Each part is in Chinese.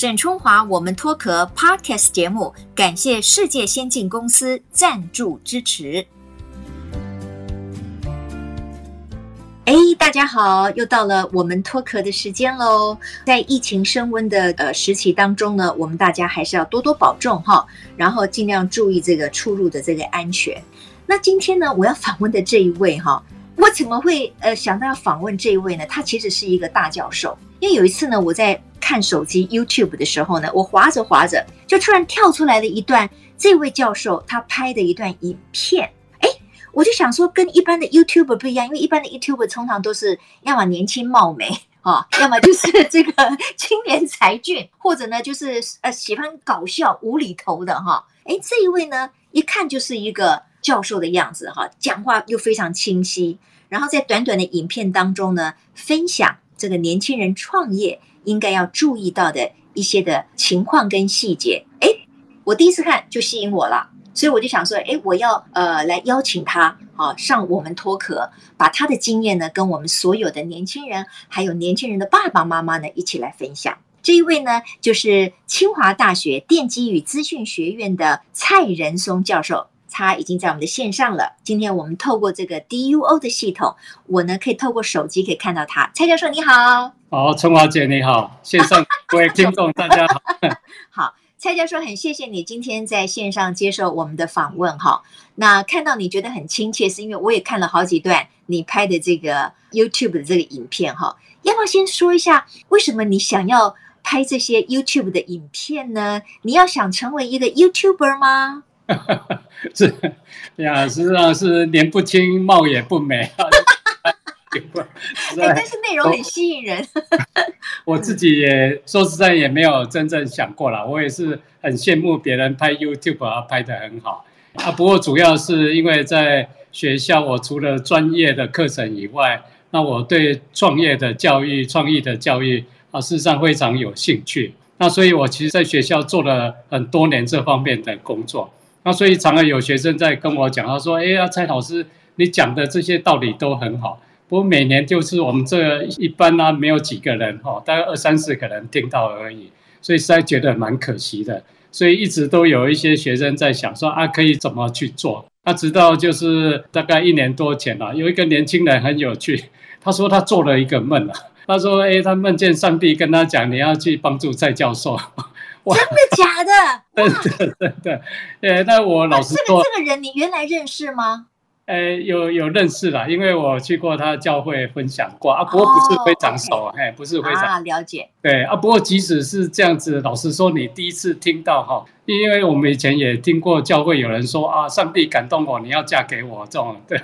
沈春华，我们脱壳 Podcast 节目，感谢世界先进公司赞助支持。哎，大家好，又到了我们脱壳的时间喽。在疫情升温的呃时期当中呢，我们大家还是要多多保重哈，然后尽量注意这个出入的这个安全。那今天呢，我要访问的这一位哈，我怎么会呃想到要访问这一位呢？他其实是一个大教授，因为有一次呢，我在看手机 YouTube 的时候呢，我滑着滑着，就突然跳出来了一段这位教授他拍的一段影片。哎，我就想说，跟一般的 YouTuber 不一样，因为一般的 YouTuber 通常都是要么年轻貌美啊，要么就是这个青年才俊，或者呢就是呃喜欢搞笑无厘头的哈。哎，这一位呢，一看就是一个教授的样子哈，讲话又非常清晰，然后在短短的影片当中呢，分享这个年轻人创业。应该要注意到的一些的情况跟细节，哎，我第一次看就吸引我了，所以我就想说，哎，我要呃来邀请他啊上我们脱壳，把他的经验呢跟我们所有的年轻人，还有年轻人的爸爸妈妈呢一起来分享。这一位呢就是清华大学电机与资讯学院的蔡仁松教授。他已经在我们的线上了。今天我们透过这个 DUO 的系统，我呢可以透过手机可以看到他。蔡教授你好，好，春华姐你好，线上各位听众大家好。好，蔡教授很谢谢你今天在线上接受我们的访问哈。那看到你觉得很亲切，是因为我也看了好几段你拍的这个 YouTube 的这个影片哈。要不要先说一下，为什么你想要拍这些 YouTube 的影片呢？你要想成为一个 YouTuber 吗？是呀，实际上是年不轻，貌也不美啊。但是内容很吸引人。我自己也说实在也没有真正想过啦，我也是很羡慕别人拍 YouTube 啊，拍得很好啊。不过主要是因为在学校，我除了专业的课程以外，那我对创业的教育、创意的教育啊，事实上非常有兴趣。那所以我其实在学校做了很多年这方面的工作。那所以常常有学生在跟我讲，他说：“哎呀，蔡老师，你讲的这些道理都很好，不过每年就是我们这一般呢，没有几个人哈，大概二三十个人听到而已，所以实在觉得蛮可惜的。所以一直都有一些学生在想说啊，可以怎么去做？那直到就是大概一年多前了，有一个年轻人很有趣，他说他做了一个梦啊，他说：哎，他梦见上帝跟他讲，你要去帮助蔡教授。”真的假的？真的真的，呃，那我老师说，这个这个人你原来认识吗？呃，有有认识啦，因为我去过他教会分享过啊，不过不是非常熟，哎、oh, okay.，不是非常啊了解。对啊，不过即使是这样子，老实说，你第一次听到哈，因为我们以前也听过教会有人说啊，上帝感动我，你要嫁给我这种，对。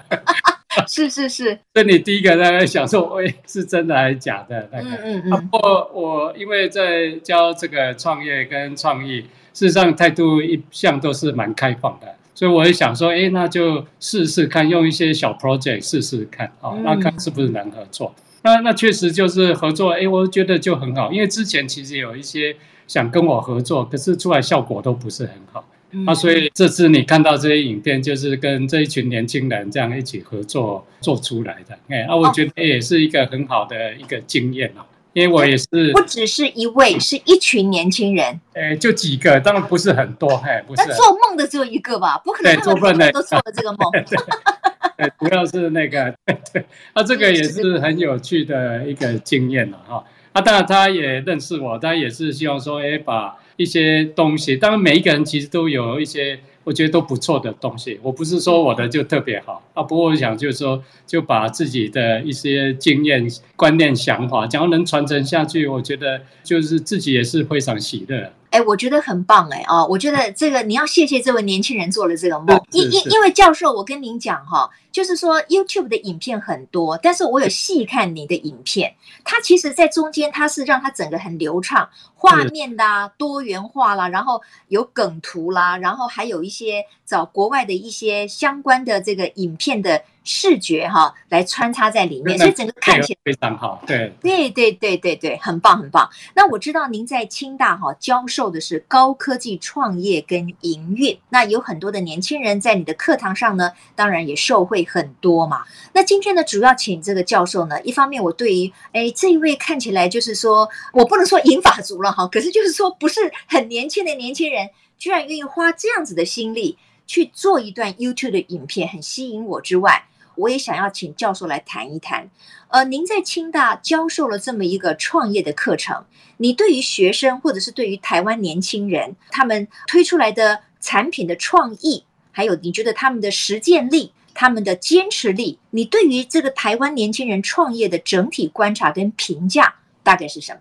是是是，那你第一个在想说，喂，是真的还是假的？那个、嗯嗯嗯。啊、不过我因为在教这个创业跟创意，事实上态度一向都是蛮开放的，所以我也想说，哎，那就试试看，用一些小 project 试试看，啊、哦，那看是不是能合作。嗯、那那确实就是合作，哎，我觉得就很好，因为之前其实有一些想跟我合作，可是出来效果都不是很好。啊，所以这次你看到这些影片，就是跟这一群年轻人这样一起合作做出来的。哎，啊，我觉得也是一个很好的一个经验哦。因为我也是不只是一位，是一群年轻人。哎，就几个，当然不是很多，哎，不是。那做梦的只有一个吧？不可能做梦的都做了这个梦。对，主要是那个，对，那这个也是很有趣的一个经验了哈。啊，当然他也认识我，他也是希望说，哎，把。一些东西，当然每一个人其实都有一些，我觉得都不错的东西。我不是说我的就特别好啊，不过我想就是说，就把自己的一些经验、观念、想法，只要能传承下去，我觉得就是自己也是非常喜乐。哎，我觉得很棒哎哦！我觉得这个你要谢谢这位年轻人做了这个梦，因因因为教授，我跟您讲哈，就是说 YouTube 的影片很多，但是我有细看你的影片，它其实在中间它是让它整个很流畅，画面啦多元化啦，然后有梗图啦，然后还有一些找国外的一些相关的这个影片的视觉哈来穿插在里面，所以整个看起来非常好。对，对对对对对，很棒很棒。那我知道您在清大哈教授的是高科技创业跟营运，那有很多的年轻人在你的课堂上呢，当然也受惠很多嘛。那今天呢，主要请这个教授呢，一方面我对于哎这一位看起来就是说我不能说银发族了哈，可是就是说不是很年轻的年轻人，居然愿意花这样子的心力去做一段 YouTube 的影片，很吸引我之外。我也想要请教授来谈一谈，呃，您在清大教授了这么一个创业的课程，你对于学生或者是对于台湾年轻人，他们推出来的产品的创意，还有你觉得他们的实践力、他们的坚持力，你对于这个台湾年轻人创业的整体观察跟评价大概是什么？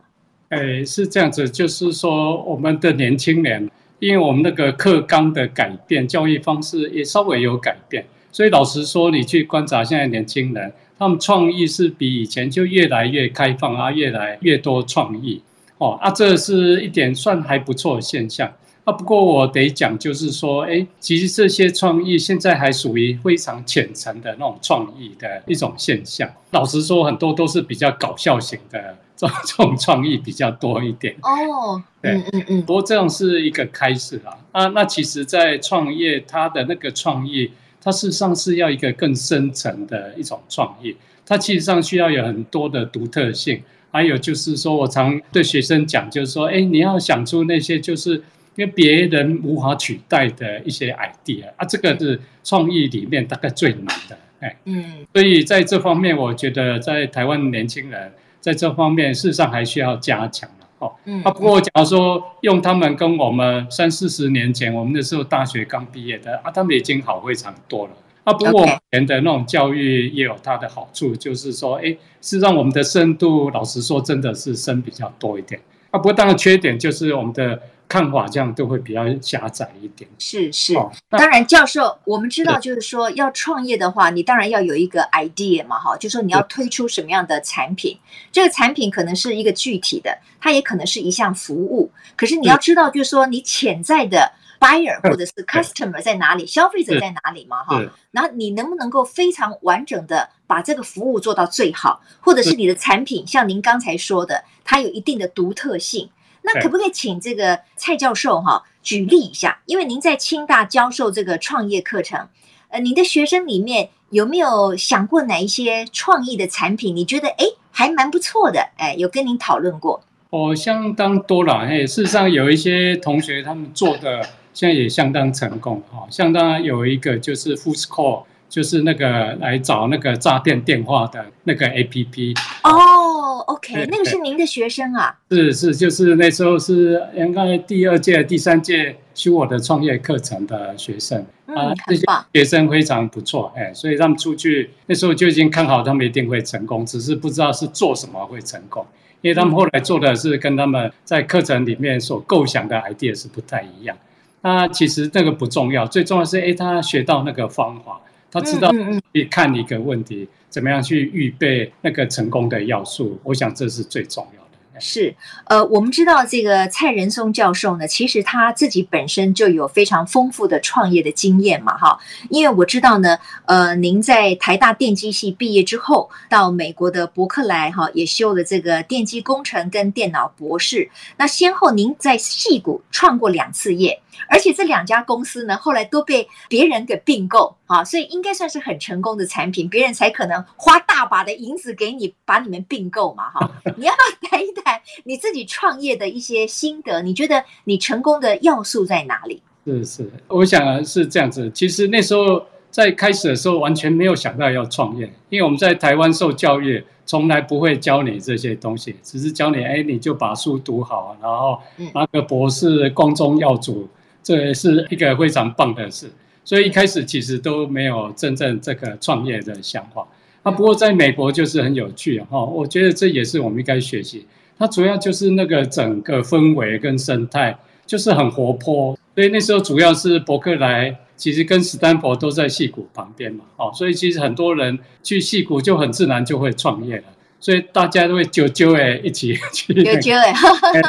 哎，是这样子，就是说我们的年轻人，因为我们那个课纲的改变，教育方式也稍微有改变。所以老实说，你去观察现在年轻人，他们创意是比以前就越来越开放啊，越来越多创意哦啊，这是一点算还不错的现象啊。不过我得讲，就是说，哎，其实这些创意现在还属于非常浅层的那种创意的一种现象。老实说，很多都是比较搞笑型的这种创意比较多一点哦。对，嗯嗯嗯。不过这样是一个开始啦啊。那其实，在创业，它的那个创意。它事实上是要一个更深层的一种创意，它其实上需要有很多的独特性，还有就是说我常对学生讲，就是说，哎，你要想出那些就是因为别人无法取代的一些 idea 啊，这个是创意里面大概最难的，哎，嗯，所以在这方面，我觉得在台湾年轻人在这方面事实上还需要加强。哦，嗯，啊，不过假如说用他们跟我们三四十年前，我们那时候大学刚毕业的啊，他们已经好非常多了。啊，不过我们的那种教育也有它的好处，就是说，哎，是让我们的深度，老实说，真的是深比较多一点。啊，不过当然缺点就是我们的。看法这样都会比较狭窄一点。是是，哦、当然，教授，我们知道，就是说要创业的话，你当然要有一个 idea 嘛，哈，就是说你要推出什么样的产品，这个产品可能是一个具体的，它也可能是一项服务。可是你要知道，就是说你潜在的 buyer 或者是 customer 在哪里，消费者在哪里嘛，哈，然后你能不能够非常完整的把这个服务做到最好，或者是你的产品，像您刚才说的，它有一定的独特性。那可不可以请这个蔡教授哈举例一下？因为您在清大教授这个创业课程，呃，您的学生里面有没有想过哪一些创意的产品？你觉得哎还蛮不错的，哎，有跟您讨论过？哦，相当多了，哎，事实上有一些同学他们做的现在也相当成功哈，相当有一个就是 Foxcall 就是那个来找那个诈骗电话的那个 APP 哦，OK，那个是您的学生啊？是是，就是那时候是应该第二届、第三届修我的创业课程的学生、嗯、啊，这些学生非常不错，哎，所以他们出去那时候就已经看好他们一定会成功，只是不知道是做什么会成功，因为他们后来做的是跟他们在课程里面所构想的 idea 是不太一样。那其实那个不重要，最重要是哎，他学到那个方法。他知道可以看一个问题，怎么样去预备那个成功的要素，我想这是最重要的。是，呃，我们知道这个蔡仁松教授呢，其实他自己本身就有非常丰富的创业的经验嘛，哈。因为我知道呢，呃，您在台大电机系毕业之后，到美国的伯克莱哈也修了这个电机工程跟电脑博士。那先后您在戏谷创过两次业。而且这两家公司呢，后来都被别人给并购啊，所以应该算是很成功的产品，别人才可能花大把的银子给你把你们并购嘛，哈。你要不要谈一谈你自己创业的一些心得？你觉得你成功的要素在哪里？是是，我想是这样子。其实那时候在开始的时候，完全没有想到要创业，因为我们在台湾受教育，从来不会教你这些东西，只是教你，哎，你就把书读好，然后拿个博士，光宗耀祖。这也是一个非常棒的事，所以一开始其实都没有真正这个创业的想法。啊，不过在美国就是很有趣哈，我觉得这也是我们应该学习。它主要就是那个整个氛围跟生态就是很活泼，所以那时候主要是伯克莱，其实跟斯坦福都在矽谷旁边嘛，哦，所以其实很多人去矽谷就很自然就会创业了。所以大家都会揪揪哎，一起 去。揪揪 哎，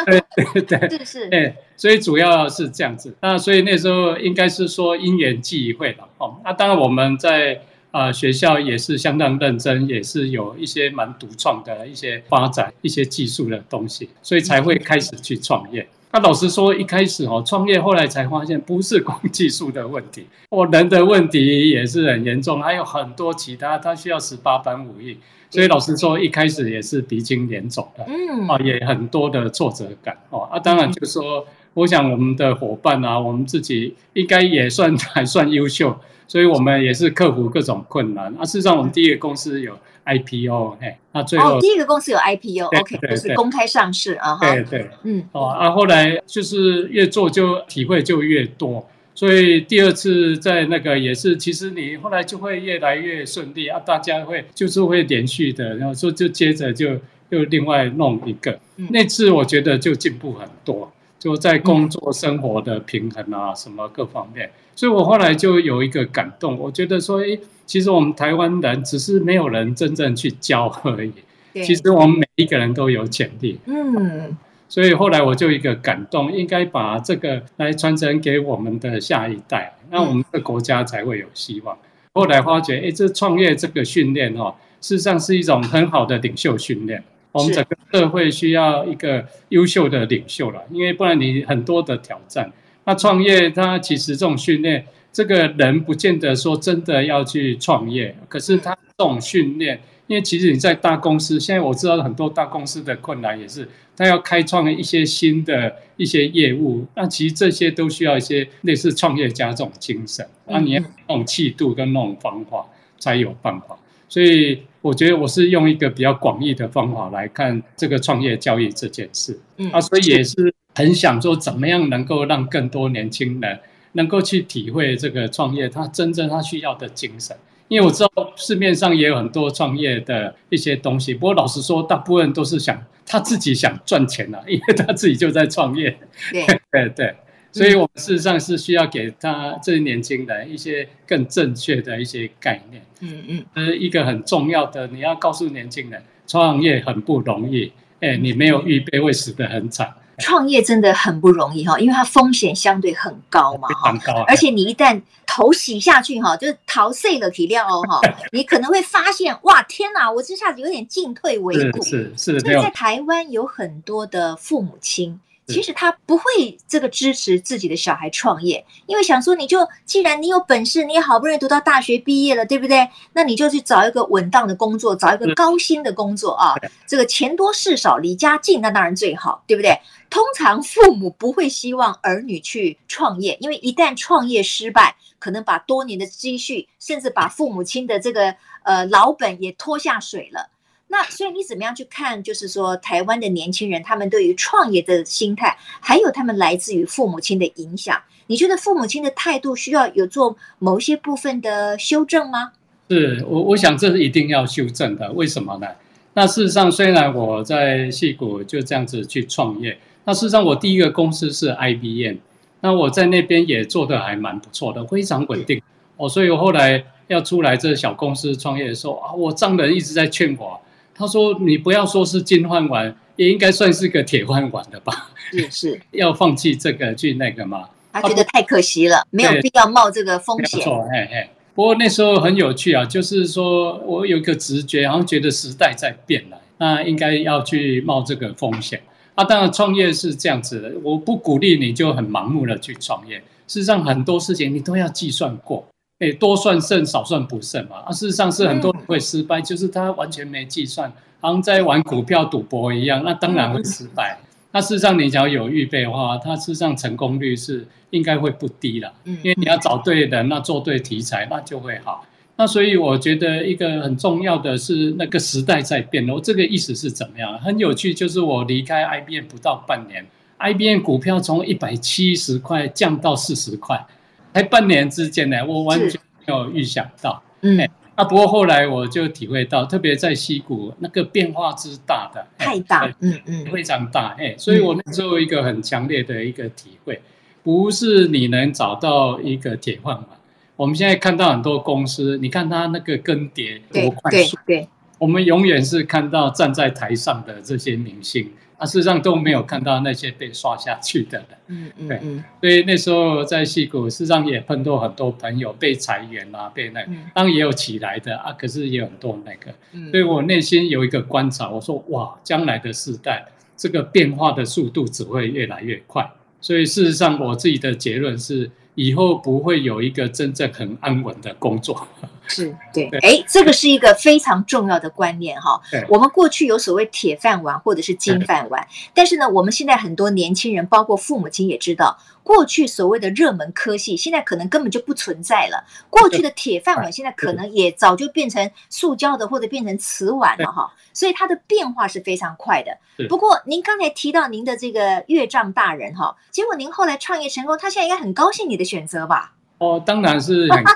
对对对，是是哎，所以主要是这样子。那所以那时候应该是说因缘际会了哦。那当然我们在呃，学校也是相当认真，也是有一些蛮独创的一些发展，一些技术的东西，所以才会开始去创业。那老实说，一开始哦，创业后来才发现，不是光技术的问题，我，人的问题也是很严重，还有很多其他，他需要十八般武艺。所以老实说，一开始也是鼻青脸肿的，嗯，啊，也很多的挫折感哦。啊，当然就是说，我想我们的伙伴啊，我们自己应该也算还算优秀，所以我们也是克服各种困难。啊，事实上，我们第一个公司有 IPO，嘿，那最后、哦、第一个公司有 IPO，OK，就是公开上市啊，对对，嗯，哦，啊，后来就是越做就体会就越多，所以第二次在那个也是，其实你后来就会越来越顺利啊，大家会就是会连续的，然后说就接着就又另外弄一个，嗯、那次我觉得就进步很多，就在工作生活的平衡啊，什么各方面，所以我后来就有一个感动，我觉得说，诶。其实我们台湾人只是没有人真正去教而已。其实我们每一个人都有潜力。嗯。所以后来我就一个感动，应该把这个来传承给我们的下一代，那我们的国家才会有希望。后来发觉，哎，这创业这个训练哦，事实上是一种很好的领袖训练。我们整个社会需要一个优秀的领袖了，因为不然你很多的挑战。那创业它其实这种训练。这个人不见得说真的要去创业，可是他这种训练，因为其实你在大公司，现在我知道很多大公司的困难也是，他要开创一些新的一些业务，那其实这些都需要一些类似创业家这种精神，那你要那种气度跟那种方法才有办法。所以我觉得我是用一个比较广义的方法来看这个创业教育这件事，啊，所以也是很想说怎么样能够让更多年轻人。能够去体会这个创业，他真正他需要的精神，因为我知道市面上也有很多创业的一些东西，不过老实说，大部分都是想他自己想赚钱啊，因为他自己就在创业。对对 对，所以我们事实上是需要给他这些年轻人一些更正确的一些概念。嗯嗯，呃，一个很重要的，你要告诉年轻人，创业很不容易，哎，你没有预备会死得很惨。创业真的很不容易哈，因为它风险相对很高嘛哈，而且你一旦头洗下去哈，就是逃税了体料哦哈，你可能会发现哇天哪，我这下子有点进退维谷。是是，所以在台湾有很多的父母亲。其实他不会这个支持自己的小孩创业，因为想说你就既然你有本事，你也好不容易读到大学毕业了，对不对？那你就去找一个稳当的工作，找一个高薪的工作啊，这个钱多事少离家近，那当然最好，对不对？通常父母不会希望儿女去创业，因为一旦创业失败，可能把多年的积蓄，甚至把父母亲的这个呃老本也拖下水了。那所以你怎么样去看？就是说，台湾的年轻人他们对于创业的心态，还有他们来自于父母亲的影响，你觉得父母亲的态度需要有做某些部分的修正吗？是我，我想这是一定要修正的。为什么呢？那事实上，虽然我在矽谷就这样子去创业，那事实上我第一个公司是 IBM，那我在那边也做得还蛮不错的，非常稳定哦。所以我后来要出来这小公司创业的时候啊，我丈人一直在劝我。他说：“你不要说是金饭碗，也应该算是个铁饭碗的吧？是是，要放弃这个去那个吗？他觉得太可惜了，没有必要冒这个风险。没错，嘿嘿。不过那时候很有趣啊，就是说我有一个直觉，好像觉得时代在变了，那应该要去冒这个风险。啊，当然创业是这样子的，我不鼓励你就很盲目的去创业。事实上，很多事情你都要计算过。”哎，多算胜，少算不胜嘛。啊，事实上是很多人会失败，就是他完全没计算，好像在玩股票赌博一样，那当然会失败。那事实上，你只要有预备的话，它事实上成功率是应该会不低了。因为你要找对人，那做对题材，那就会好。那所以我觉得一个很重要的是那个时代在变。我这个意思是怎么样？很有趣，就是我离开 IBM 不到半年，IBM 股票从一百七十块降到四十块。才半年之间呢，我完全没有预想到。嗯，啊，不过后来我就体会到，特别在西谷那个变化之大的，太大，嗯嗯，非常大。哎，所以我那时候一个很强烈的一个体会，不是你能找到一个铁饭碗。我们现在看到很多公司，你看它那个更迭多快速。对，我们永远是看到站在台上的这些明星，啊，事实上都没有看到那些被刷下去的人。嗯嗯，对，所以那时候在戏谷，事实上也碰到很多朋友被裁员啊，被那个，当然也有起来的啊，可是也有很多那个。所以我内心有一个观察，我说哇，将来的时代，这个变化的速度只会越来越快。所以事实上，我自己的结论是，以后不会有一个真正很安稳的工作。是对，哎，这个是一个非常重要的观念哈。我们过去有所谓铁饭碗或者是金饭碗，但是呢，我们现在很多年轻人，包括父母亲也知道，过去所谓的热门科系，现在可能根本就不存在了。过去的铁饭碗，现在可能也早就变成塑胶的或者变成瓷碗了哈。所以它的变化是非常快的。不过您刚才提到您的这个岳丈大人哈，结果您后来创业成功，他现在应该很高兴你的选择吧？哦，当然是很。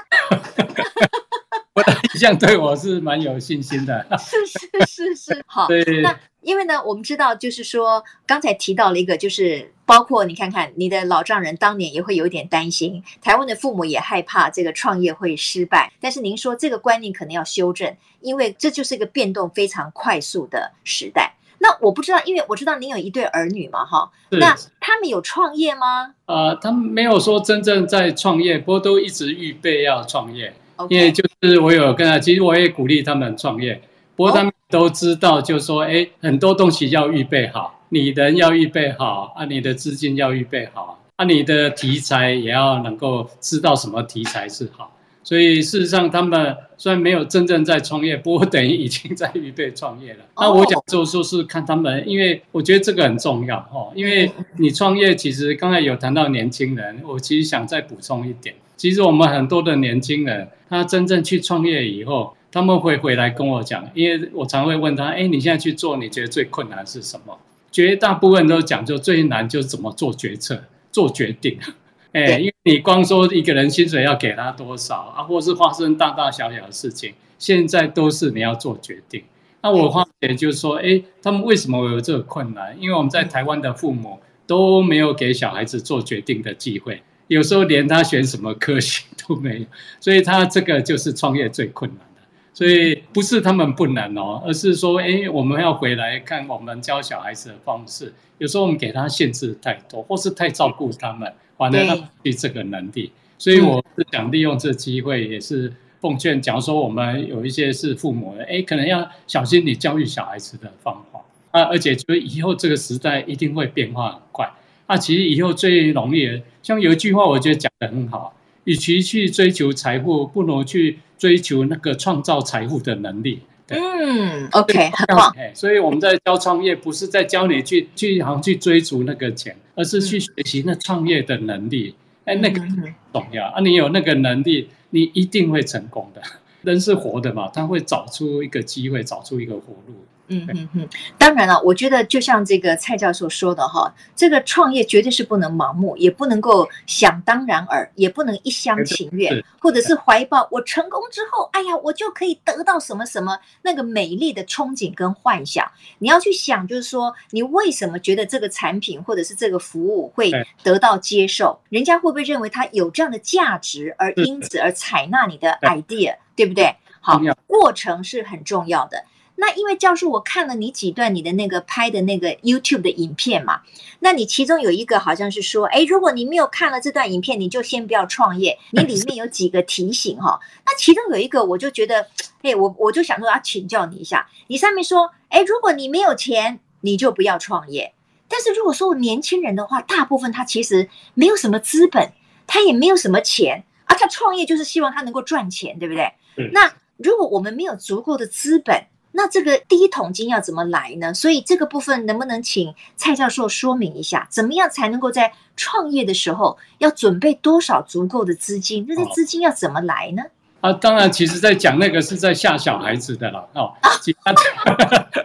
我的印象对我是蛮有信心的，是是是是，好。对，那因为呢，我们知道，就是说，刚才提到了一个，就是包括你看看，你的老丈人当年也会有一点担心，台湾的父母也害怕这个创业会失败。但是您说这个观念可能要修正，因为这就是一个变动非常快速的时代。那我不知道，因为我知道您有一对儿女嘛，哈，那他们有创业吗？呃，他们没有说真正在创业，不过都一直预备要创业。因为就是我有跟他，其实我也鼓励他们创业，不过他们都知道，就是说，哎，很多东西要预备好，你人要预备好，啊，你的资金要预备好，啊，你的题材也要能够知道什么题材是好。所以事实上，他们虽然没有真正在创业，不过等于已经在预备创业了。那我讲就说是看他们，因为我觉得这个很重要哦，因为你创业，其实刚才有谈到年轻人，我其实想再补充一点。其实我们很多的年轻人，他真正去创业以后，他们会回来跟我讲，因为我常会问他，哎，你现在去做，你觉得最困难是什么？绝大部分都讲，就最难就是怎么做决策、做决定。哎，因为你光说一个人薪水要给他多少啊，或是发生大大小小的事情，现在都是你要做决定。那我发觉就是说，哎，他们为什么会有这个困难？因为我们在台湾的父母都没有给小孩子做决定的机会。有时候连他选什么科系都没有，所以他这个就是创业最困难的。所以不是他们不能哦，而是说，哎，我们要回来看我们教小孩子的方式。有时候我们给他限制太多，或是太照顾他们，反而他失去这个能力。所以我是想利用这机会，也是奉劝，假如说我们有一些是父母的，哎，可能要小心你教育小孩子的方法啊，而且就以后这个时代一定会变化很快。那、啊、其实以后最容易，像有一句话，我觉得讲得很好：，与其去追求财富，不如去追求那个创造财富的能力。嗯，OK，很棒。所以我们在教创业，不是在教你去去好像去追逐那个钱，而是去学习那创业的能力。哎，那个很重要啊！你有那个能力，你一定会成功的。人是活的嘛，他会找出一个机会，找出一个活路。嗯嗯嗯，当然了，我觉得就像这个蔡教授说的哈，这个创业绝对是不能盲目，也不能够想当然耳，也不能一厢情愿，或者是怀抱我成功之后，哎呀，我就可以得到什么什么那个美丽的憧憬跟幻想。你要去想，就是说你为什么觉得这个产品或者是这个服务会得到接受？人家会不会认为它有这样的价值，而因此而采纳你的 idea，对不对？好，过程是很重要的。那因为教授，我看了你几段你的那个拍的那个 YouTube 的影片嘛，那你其中有一个好像是说，哎，如果你没有看了这段影片，你就先不要创业。你里面有几个提醒哈，那其中有一个我就觉得，哎，我我就想说要请教你一下，你上面说，哎，如果你没有钱，你就不要创业。但是如果说我年轻人的话，大部分他其实没有什么资本，他也没有什么钱，啊，他创业就是希望他能够赚钱，对不对？那如果我们没有足够的资本，那这个第一桶金要怎么来呢？所以这个部分能不能请蔡教授说明一下，怎么样才能够在创业的时候要准备多少足够的资金？这些资金要怎么来呢？啊，当然，其实在讲那个是在吓小孩子的了哦。啊，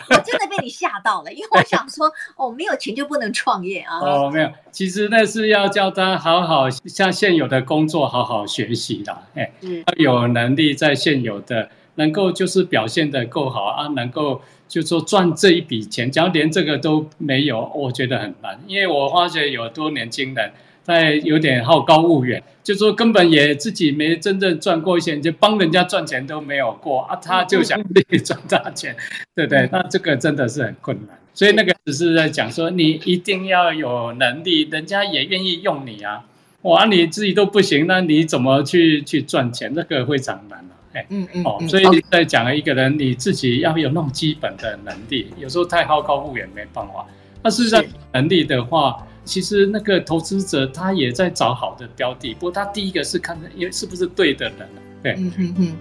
我真的被你吓到了，因为我想说，哦，没有钱就不能创业啊。哦，没有，其实那是要叫他好好向现有的工作好好学习的，哎，嗯，要有能力在现有的。能够就是表现的够好啊，能够就说赚这一笔钱，只要连这个都没有，我觉得很难。因为我发觉有多年轻人在有点好高骛远，就说根本也自己没真正赚过钱，就帮人家赚钱都没有过啊，他就想自己赚大钱，对不对？那这个真的是很困难。所以那个只是在讲说，你一定要有能力，人家也愿意用你啊。哇，你自己都不行，那你怎么去去赚钱？那个非常难了。哎，嗯嗯，哦，所以在讲一个人，你自己要有那种基本的能力，有时候太好高骛远没办法。那事实上能力的话，其实那个投资者他也在找好的标的，不过他第一个是看因为是不是对的人，对，嗯嗯嗯。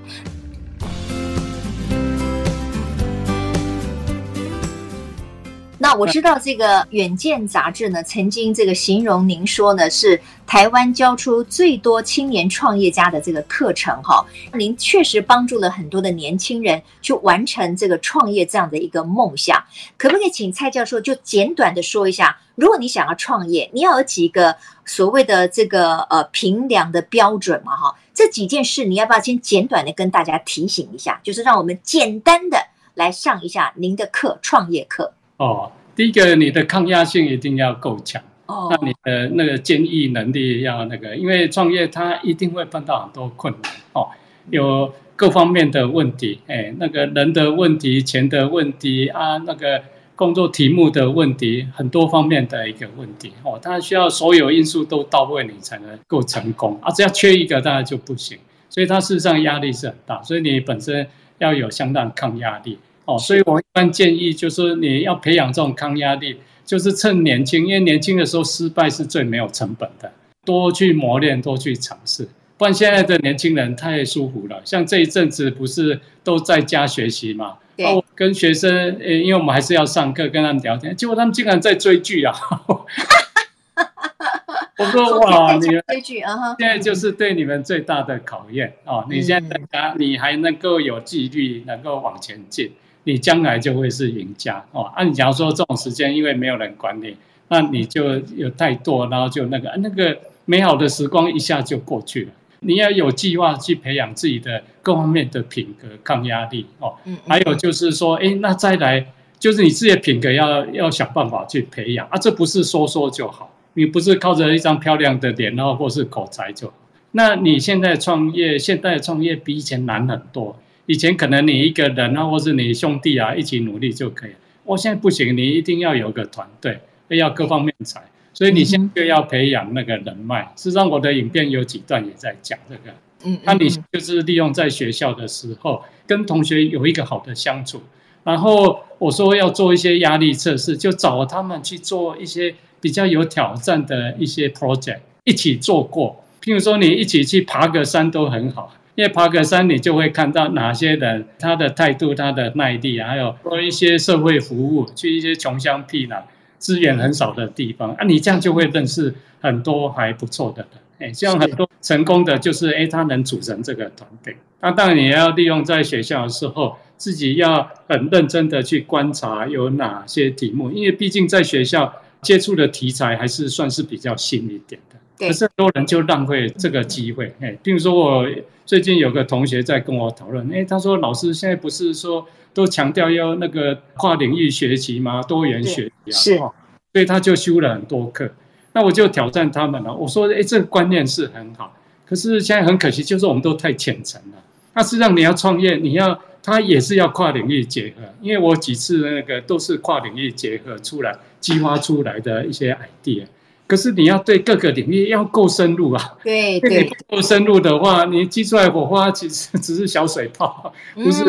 那我知道这个《远见》杂志呢，曾经这个形容您说呢，是台湾教出最多青年创业家的这个课程哈。您确实帮助了很多的年轻人去完成这个创业这样的一个梦想。可不可以请蔡教授就简短的说一下，如果你想要创业，你要有几个所谓的这个呃评量的标准嘛哈？这几件事你要不要先简短的跟大家提醒一下？就是让我们简单的来上一下您的课，创业课。哦，第一个，你的抗压性一定要够强。哦，那你的那个坚毅能力要那个，因为创业它一定会碰到很多困难。哦，有各方面的问题，哎，那个人的问题、钱的问题啊，那个工作题目的问题，很多方面的一个问题。哦，它需要所有因素都到位，你才能够成功。啊，只要缺一个，当然就不行。所以它事实上压力是很大，所以你本身要有相当抗压力。哦，所以我一般建议就是你要培养这种抗压力，就是趁年轻，因为年轻的时候失败是最没有成本的，多去磨练，多去尝试。不然现在的年轻人太舒服了，像这一阵子不是都在家学习嘛？对。哦，跟学生，呃，因为我们还是要上课，跟他们聊天，结果他们竟然在追剧啊！我说哇，你们追剧啊！现在就是对你们最大的考验哦。你现在在家，你还能够有纪律，能够往前进。你将来就会是赢家哦。按、啊、你假如说这种时间，因为没有人管你，那你就有太多，然后就那个那个美好的时光一下就过去了。你要有计划去培养自己的各方面的品格、抗压力哦。还有就是说，哎，那再来就是你自己的品格要要想办法去培养啊。这不是说说就好，你不是靠着一张漂亮的脸，然后或是口才就好。那你现在创业，现在创业比以前难很多。以前可能你一个人啊，或是你兄弟啊一起努力就可以。我现在不行，你一定要有个团队，要各方面才。所以你现在就要培养那个人脉。事实上，我的影片有几段也在讲这个。嗯，那你就是利用在学校的时候，跟同学有一个好的相处。然后我说要做一些压力测试，就找他们去做一些比较有挑战的一些 project，一起做过。譬如说，你一起去爬个山都很好。因为爬个山，你就会看到哪些人他的态度、他的耐力，还有做一些社会服务，去一些穷乡僻壤、资源很少的地方啊，你这样就会认识很多还不错的人。诶，像很多成功的，就是诶，他能组成这个团队。那当然你要利用在学校的时候，自己要很认真的去观察有哪些题目，因为毕竟在学校接触的题材还是算是比较新一点的。可是很多人就浪费这个机会，哎，比如说我最近有个同学在跟我讨论，哎，他说老师现在不是说都强调要那个跨领域学习吗？多元学习啊，是，所以他就修了很多课。那我就挑战他们了，我说，哎，这个观念是很好，可是现在很可惜，就是我们都太浅层了。那实际上你要创业，你要他也是要跨领域结合，因为我几次那个都是跨领域结合出来激发出来的一些 idea。可是你要对各个领域要够深入啊！对对，不够深入的话，你激出来火花其实只是小水泡，不是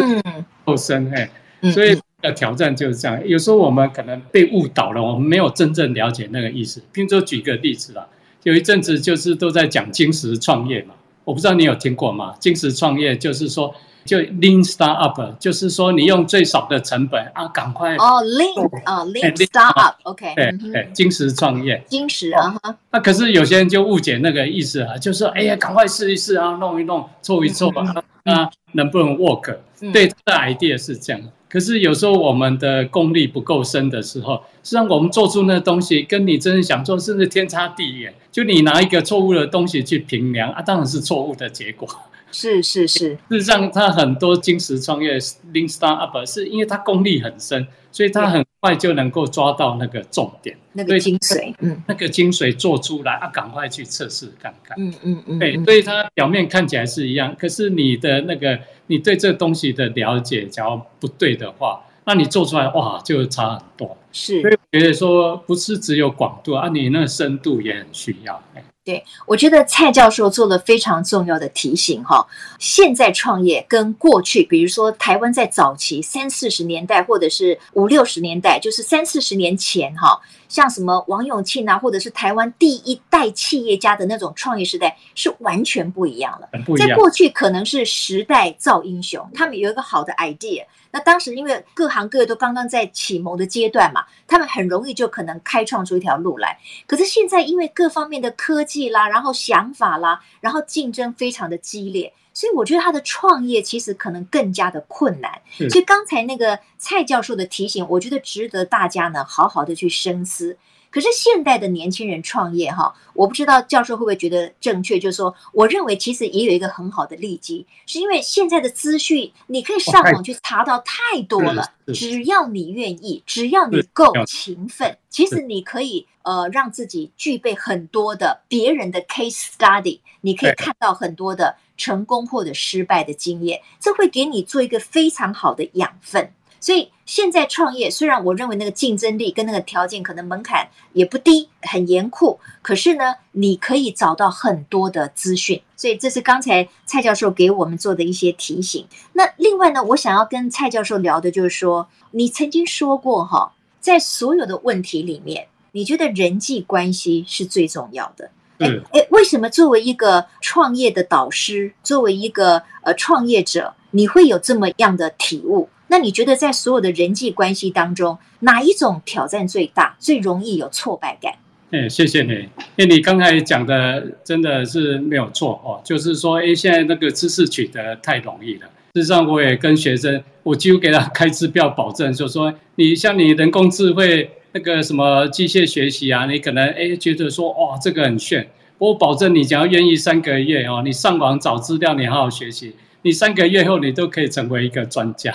够深哎。所以的挑战就是这样。有时候我们可能被误导了，我们没有真正了解那个意思。比如说举个例子啦，有一阵子就是都在讲金石创业嘛，我不知道你有听过吗？金石创业就是说。就 Lean Startup，就是说你用最少的成本啊，赶快哦，Lean 啊，Lean Startup，OK，对对，精实创业，金石啊哈。那可是有些人就误解那个意思啊，就是说，哎呀，赶快试一试啊，弄一弄，凑一凑吧，啊，能不能 work？对，他的 idea 是这样。可是有时候我们的功力不够深的时候，实际上我们做出那东西，跟你真正想做，甚至天差地远。就你拿一个错误的东西去评量啊，当然是错误的结果。是是是，事实上，他很多金石创业 Lean Startup 是因为他功力很深，所以他很快就能够抓到那个重点，那个精髓，嗯，那个精髓做出来啊，赶快去测试看看，嗯嗯嗯，对，所以他表面看起来是一样，可是你的那个你对这东西的了解，假如不对的话，那你做出来哇，就差很多。是，所以我觉得说不是只有广度啊，你那个深度也很需要。对，我觉得蔡教授做了非常重要的提醒哈。现在创业跟过去，比如说台湾在早期三四十年代，或者是五六十年代，就是三四十年前哈，像什么王永庆啊，或者是台湾第一代企业家的那种创业时代，是完全不一样了。样。在过去可能是时代造英雄，他们有一个好的 idea。那当时因为各行各业都刚刚在启蒙的阶段嘛，他们很容易就可能开创出一条路来。可是现在因为各方面的科技啦，然后想法啦，然后竞争非常的激烈，所以我觉得他的创业其实可能更加的困难。所以刚才那个蔡教授的提醒，我觉得值得大家呢好好的去深思。可是现代的年轻人创业哈，我不知道教授会不会觉得正确，就是说，我认为其实也有一个很好的利基，是因为现在的资讯你可以上网去查到太多了，只要你愿意，只要你够勤奋，其实你可以呃让自己具备很多的别人的 case study，你可以看到很多的成功或者失败的经验，这会给你做一个非常好的养分。所以现在创业，虽然我认为那个竞争力跟那个条件可能门槛也不低，很严酷，可是呢，你可以找到很多的资讯。所以这是刚才蔡教授给我们做的一些提醒。那另外呢，我想要跟蔡教授聊的就是说，你曾经说过哈，在所有的问题里面，你觉得人际关系是最重要的。哎哎，为什么作为一个创业的导师，作为一个呃创业者，你会有这么样的体悟？那你觉得在所有的人际关系当中，哪一种挑战最大，最容易有挫败感？哎，谢谢你，因为你刚才讲的真的是没有错哦，就是说，哎，现在那个知识取得太容易了。事实上，我也跟学生，我几乎给他开支票保证，就说你像你人工智慧那个什么机械学习啊，你可能哎觉得说哇这个很炫，我保证你只要愿意三个月哦，你上网找资料，你好好学习，你三个月后你都可以成为一个专家。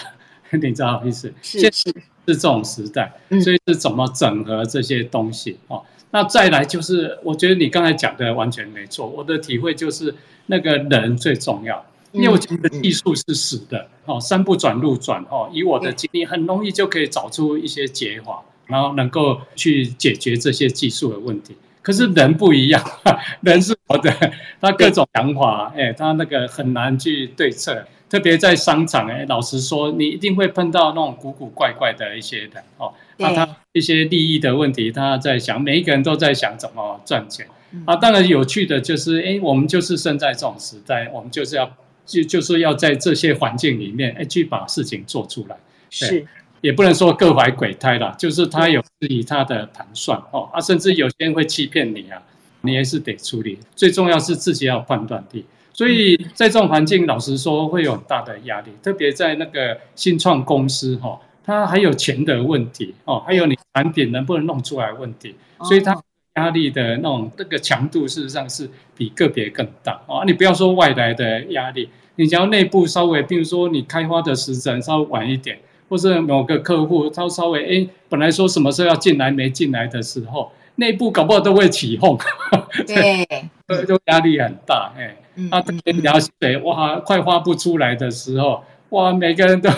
你知道意思？是是是这种时代，所以是怎么整合这些东西哦？那再来就是，我觉得你刚才讲的完全没错。我的体会就是，那个人最重要，因为我觉得技术是死的哦，山不转路转哦。以我的经历，很容易就可以找出一些解法，然后能够去解决这些技术的问题。可是人不一样，人是活的，他各种想法，哎，他那个很难去对策。特别在商场，哎，老实说，你一定会碰到那种古古怪怪的一些人哦。那他一些利益的问题，他在想，每一个人都在想怎么赚钱。啊，当然有趣的就是，哎，我们就是生在这种时代，我们就是要就就是要在这些环境里面，哎，去把事情做出来。是，也不能说各怀鬼胎啦，就是他有自己他的盘算哦，啊，甚至有些人会欺骗你啊，你也是得处理。最重要是自己要判断力。所以在这种环境，老实说会有很大的压力，特别在那个新创公司哈，它还有钱的问题哦，还有你产品能不能弄出来问题，所以它压力的那种那个强度事实上是比个别更大哦。你不要说外来的压力，你只要内部稍微，比如说你开发的时程稍微晚一点，或是某个客户他稍微哎，本来说什么时候要进来没进来的时候，内部搞不好都会起哄，对，都压力很大哎。他特别了解，哇，快发不出来的时候，哇，每个人都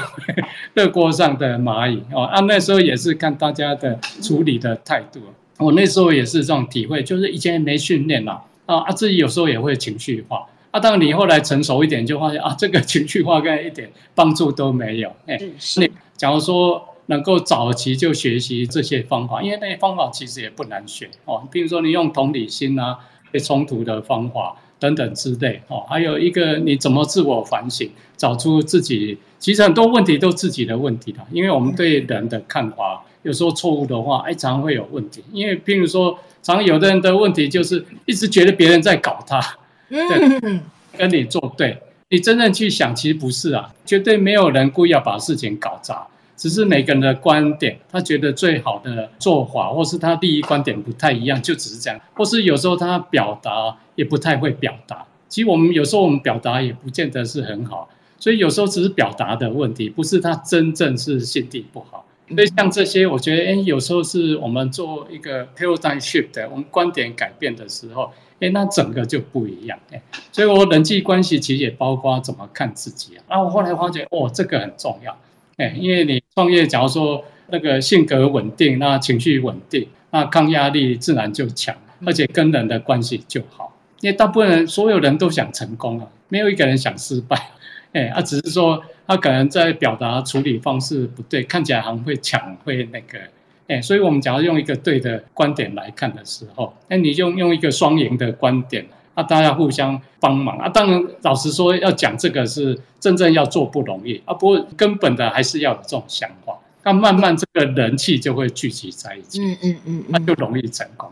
热锅上的蚂蚁哦。啊，那时候也是看大家的处理的态度。我那时候也是这种体会，就是以前没训练嘛，啊啊，自己有时候也会情绪化。啊，当你后来成熟一点，就发现啊，这个情绪化跟一点帮助都没有。哎，是。假如说能够早期就学习这些方法，因为那些方法其实也不难学哦。比如说你用同理心啊，被冲突的方法。等等之类哦，还有一个你怎么自我反省，找出自己，其实很多问题都自己的问题的，因为我们对人的看法有时候错误的话，哎，常常会有问题。因为譬如说，常有的人的问题就是一直觉得别人在搞他，对，跟你作对，你真正去想，其实不是啊，绝对没有人故意要把事情搞砸。只是每个人的观点，他觉得最好的做法，或是他第一观点不太一样，就只是这样。或是有时候他表达也不太会表达。其实我们有时候我们表达也不见得是很好，所以有时候只是表达的问题，不是他真正是心地不好。所以像这些，我觉得，哎，有时候是我们做一个 paradigm shift 的，我们观点改变的时候，哎，那整个就不一样。哎，所以我人际关系其实也包括怎么看自己啊。那我后来发觉，哦，这个很重要。哎，因为你创业，假如说那个性格稳定，那情绪稳定，那抗压力自然就强，而且跟人的关系就好。因为大部分人，所有人都想成功啊，没有一个人想失败。哎，他只是说他可能在表达处理方式不对，看起来好像会抢，会那个。哎，所以我们假如用一个对的观点来看的时候，那你用用一个双赢的观点。啊，大家互相帮忙啊！当然，老实说，要讲这个是真正要做不容易啊。不过，根本的还是要有这种想法。那慢慢这个人气就会聚集在一起，嗯嗯嗯，那就容易成功。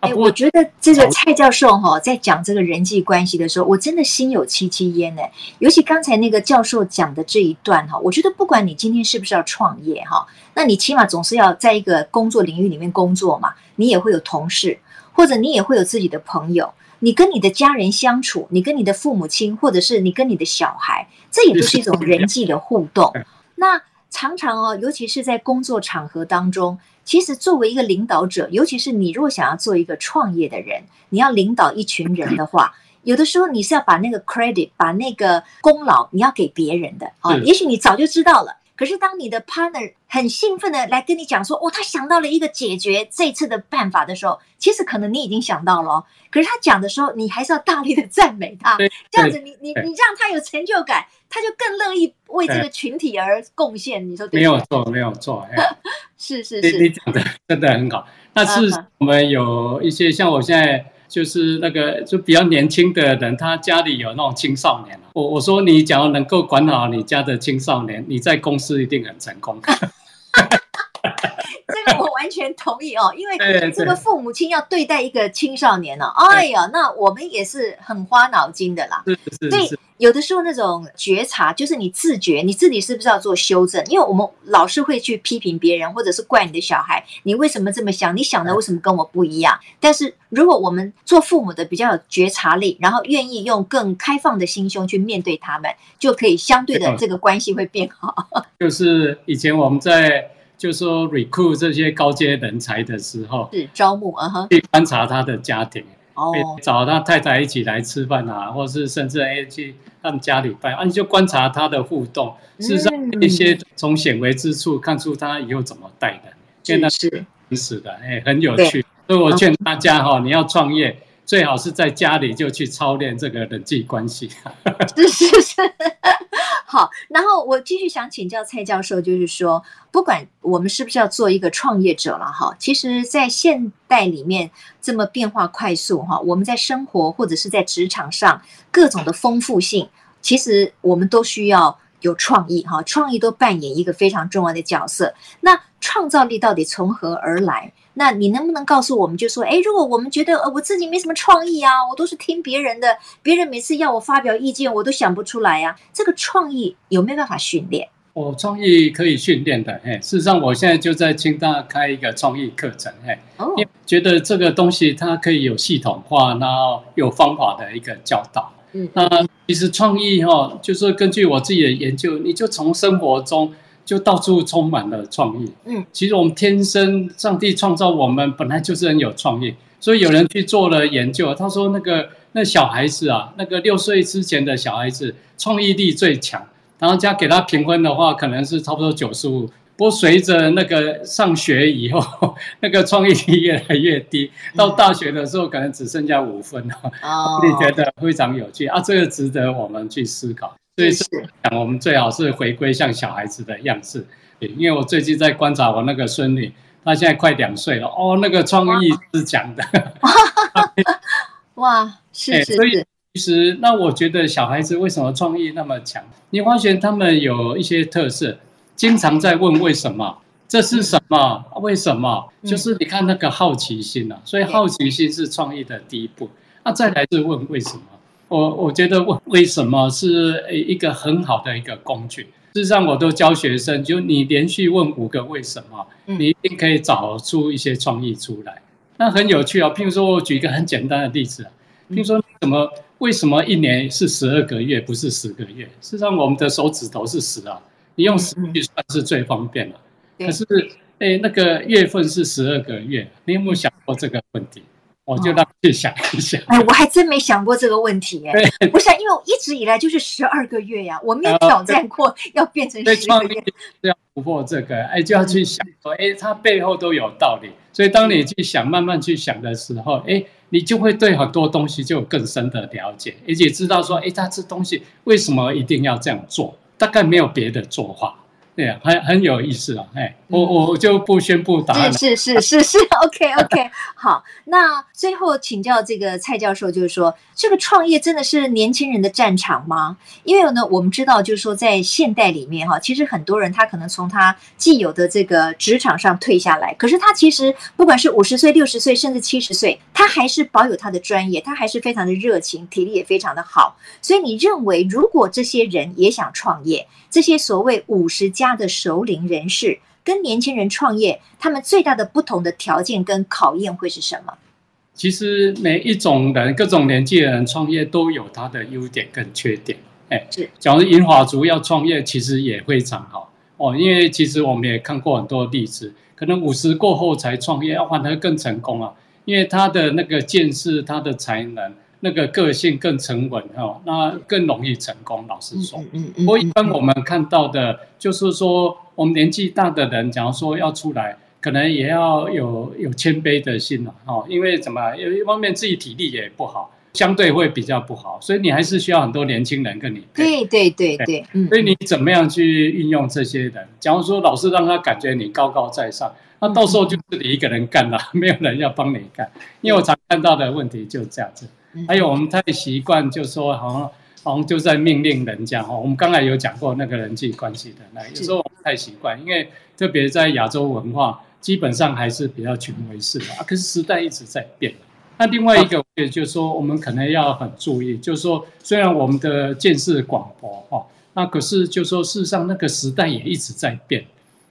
哎、欸，我觉得这个蔡教授哈，在讲这个人际关系的时候，我真的心有戚戚焉呢。尤其刚才那个教授讲的这一段哈，我觉得不管你今天是不是要创业哈，那你起码总是要在一个工作领域里面工作嘛，你也会有同事，或者你也会有自己的朋友。你跟你的家人相处，你跟你的父母亲，或者是你跟你的小孩，这也都是一种人际的互动。那常常哦，尤其是在工作场合当中，其实作为一个领导者，尤其是你如果想要做一个创业的人，你要领导一群人的话，有的时候你是要把那个 credit，把那个功劳你要给别人的啊。也许你早就知道了。可是，当你的 partner 很兴奋的来跟你讲说，哦，他想到了一个解决这次的办法的时候，其实可能你已经想到了哦。可是他讲的时候，你还是要大力的赞美他，这样子你，你你你让他有成就感，他就更乐意为这个群体而贡献。你说对？没有错，没有错。是是是，你讲的真的很好。但是我们有一些像我现在。就是那个就比较年轻的人，他家里有那种青少年。我我说你假如能够管好你家的青少年，你在公司一定很成功。这个我完全同意哦，因为这个父母亲要对待一个青少年呢，哎呀，那我们也是很花脑筋的啦。对，所以有的时候那种觉察，就是你自觉你自己是不是要做修正？因为我们老是会去批评别人，或者是怪你的小孩，你为什么这么想？你想的为什么跟我不一样？但是如果我们做父母的比较有觉察力，然后愿意用更开放的心胸去面对他们，就可以相对的这个关系会变好。就是以前我们在。就说 recruit 这些高阶人才的时候，是招募啊哈，去观察他的家庭，哦，找他太太一起来吃饭啊，或是甚至哎去他们家里拜啊，你就观察他的互动，事实上一些从显微之处看出他以后怎么带的，真的是。真实的，哎，很有趣，所以我劝大家哈，你要创业。最好是在家里就去操练这个人际关系。是是是，好。然后我继续想请教蔡教授，就是说，不管我们是不是要做一个创业者了哈，其实，在现代里面这么变化快速哈，我们在生活或者是在职场上各种的丰富性，其实我们都需要有创意哈，创意都扮演一个非常重要的角色。那创造力到底从何而来？那你能不能告诉我们，就说，哎，如果我们觉得呃我自己没什么创意啊，我都是听别人的，别人每次要我发表意见，我都想不出来呀，这个创意有没有办法训练？我，创意可以训练的，哎，事实上我现在就在清大开一个创意课程，哎，哦，因为觉得这个东西它可以有系统化，然后有方法的一个教导。嗯，那其实创意哈，就是根据我自己的研究，你就从生活中。就到处充满了创意。嗯，其实我们天生，上帝创造我们本来就是很有创意。所以有人去做了研究，他说那个那小孩子啊，那个六岁之前的小孩子创意力最强。然后加给他评分的话，可能是差不多九十五。不过随着那个上学以后，那个创意力越来越低，到大学的时候可能只剩下五分了。哦，你觉得非常有趣啊？这个值得我们去思考。所以是讲，我们最好是回归像小孩子的样子。因为我最近在观察我那个孙女，她现在快两岁了。哦，那个创意是讲的。哇，是是是。所以其实，那我觉得小孩子为什么创意那么强？你发现他们有一些特色，经常在问为什么，这是什么？为什么？就是你看那个好奇心啊。所以好奇心是创意的第一步。那再来是问为什么？我我觉得问为什么是一个很好的一个工具。事实上，我都教学生，就你连续问五个为什么，你一定可以找出一些创意出来。那很有趣啊。譬如说，我举一个很简单的例子啊。譬如说，怎么为什么一年是十二个月，不是十个月？事实上，我们的手指头是十啊，你用十去算是最方便了。可是，哎，那个月份是十二个月，你有没有想过这个问题？我就让去想一想。哎，我还真没想过这个问题哎。不是，因为我一直以来就是十二个月呀，我没有挑战过要变成十个月。要突破这个，哎，就要去想说，哎，它背后都有道理。所以当你去想，慢慢去想的时候，哎，你就会对很多东西就有更深的了解，而且知道说，哎，它这东西为什么一定要这样做？大概没有别的做法。对啊，很很有意思啊！哎，我我就不宣布答案是是是是，OK OK。好，那最后请教这个蔡教授，就是说，这个创业真的是年轻人的战场吗？因为呢，我们知道，就是说，在现代里面哈，其实很多人他可能从他既有的这个职场上退下来，可是他其实不管是五十岁、六十岁，甚至七十岁，他还是保有他的专业，他还是非常的热情，体力也非常的好。所以你认为，如果这些人也想创业，这些所谓五十加的熟龄人士跟年轻人创业，他们最大的不同的条件跟考验会是什么？其实每一种人，各种年纪的人创业都有他的优点跟缺点。哎，是。假如银华族要创业，其实也非常好哦，因为其实我们也看过很多例子，可能五十过后才创业，要反而更成功啊，因为他的那个见识，他的才能。那个个性更沉稳哈，那更容易成功。老实说，不过一般我们看到的，就是说我们年纪大的人，假如说要出来，可能也要有有谦卑的心了哈。因为怎么，有一方面自己体力也不好，相对会比较不好，所以你还是需要很多年轻人跟你。对对对对，所以你怎么样去运用这些人？假如说老是让他感觉你高高在上，那到时候就是你一个人干了，没有人要帮你干。因为我常看到的问题就这样子。还有我们太习惯，就说好像好像就在命令人家哈。我们刚才有讲过那个人际关系的，那有时候我们太习惯，因为特别在亚洲文化，基本上还是比较权威式的啊。可是时代一直在变。那另外一个，也就是说，我们可能要很注意，就是说，虽然我们的见识广博哈，那可是就是说，事实上那个时代也一直在变，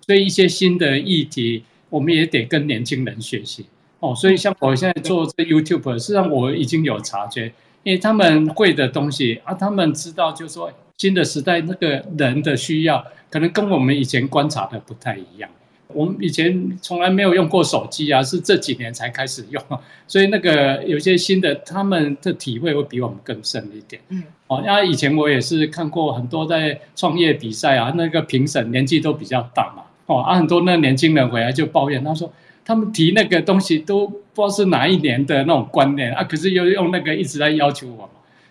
所以一些新的议题，我们也得跟年轻人学习。哦，所以像我现在做这 YouTube，实际上我已经有察觉，因为他们会的东西啊，他们知道，就是说新的时代那个人的需要，可能跟我们以前观察的不太一样。我们以前从来没有用过手机啊，是这几年才开始用，所以那个有些新的，他们的体会会比我们更深一点。嗯，哦，那以前我也是看过很多在创业比赛啊，那个评审年纪都比较大嘛，哦，啊，很多那年轻人回来就抱怨，他说。他们提那个东西都不知道是哪一年的那种观念啊，可是又用那个一直在要求我们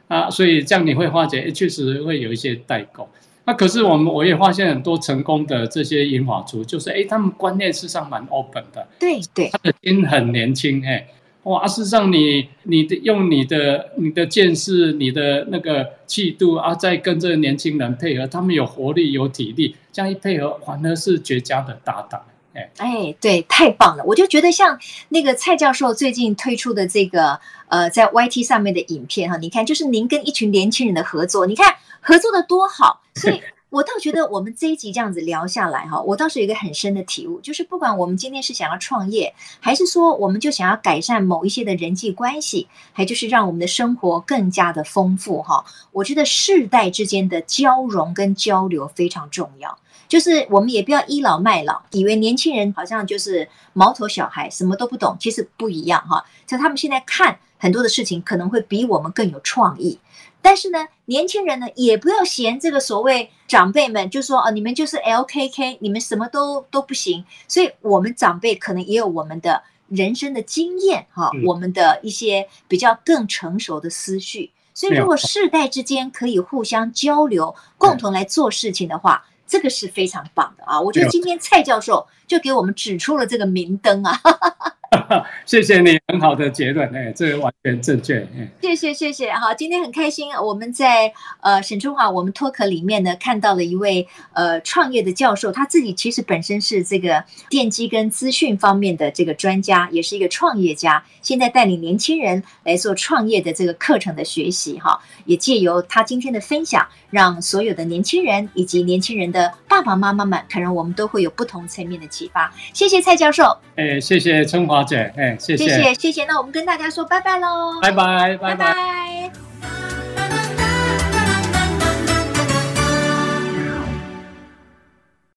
啊，所以这样你会发觉，欸，确实会有一些代沟。那可是我们我也发现很多成功的这些银发族，就是哎，他们观念事实上蛮 open 的，对对，他的心很年轻，哎，哇，事实上你你的用你的你的见识，你的那个气度啊，再跟这个年轻人配合，他们有活力有体力，这样一配合，反而是绝佳的搭档。哎，对，太棒了！我就觉得像那个蔡教授最近推出的这个呃，在 YT 上面的影片哈，你看，就是您跟一群年轻人的合作，你看合作的多好。所以我倒觉得我们这一集这样子聊下来哈，我倒是有一个很深的体悟，就是不管我们今天是想要创业，还是说我们就想要改善某一些的人际关系，还就是让我们的生活更加的丰富哈，我觉得世代之间的交融跟交流非常重要。就是我们也不要倚老卖老，以为年轻人好像就是毛头小孩，什么都不懂，其实不一样哈。像他们现在看很多的事情，可能会比我们更有创意。但是呢，年轻人呢也不要嫌这个所谓长辈们，就说哦，你们就是 LKK，你们什么都都不行。所以，我们长辈可能也有我们的人生的经验哈，我们的一些比较更成熟的思绪。所以，如果世代之间可以互相交流，共同来做事情的话。这个是非常棒的啊！我觉得今天蔡教授就给我们指出了这个明灯啊。谢谢你很好的结论，哎，这个完全正确。谢谢谢谢，好，今天很开心，我们在呃沈春华我们脱壳里面呢看到了一位呃创业的教授，他自己其实本身是这个电机跟资讯方面的这个专家，也是一个创业家，现在带领年轻人来做创业的这个课程的学习哈，也借由他今天的分享，让所有的年轻人以及年轻人的爸爸妈妈们，可能我们都会有不同层面的启发。谢谢蔡教授，哎，谢谢春华。姐，哎，谢谢。谢谢谢谢，那我们跟大家说拜拜喽，拜拜。拜拜。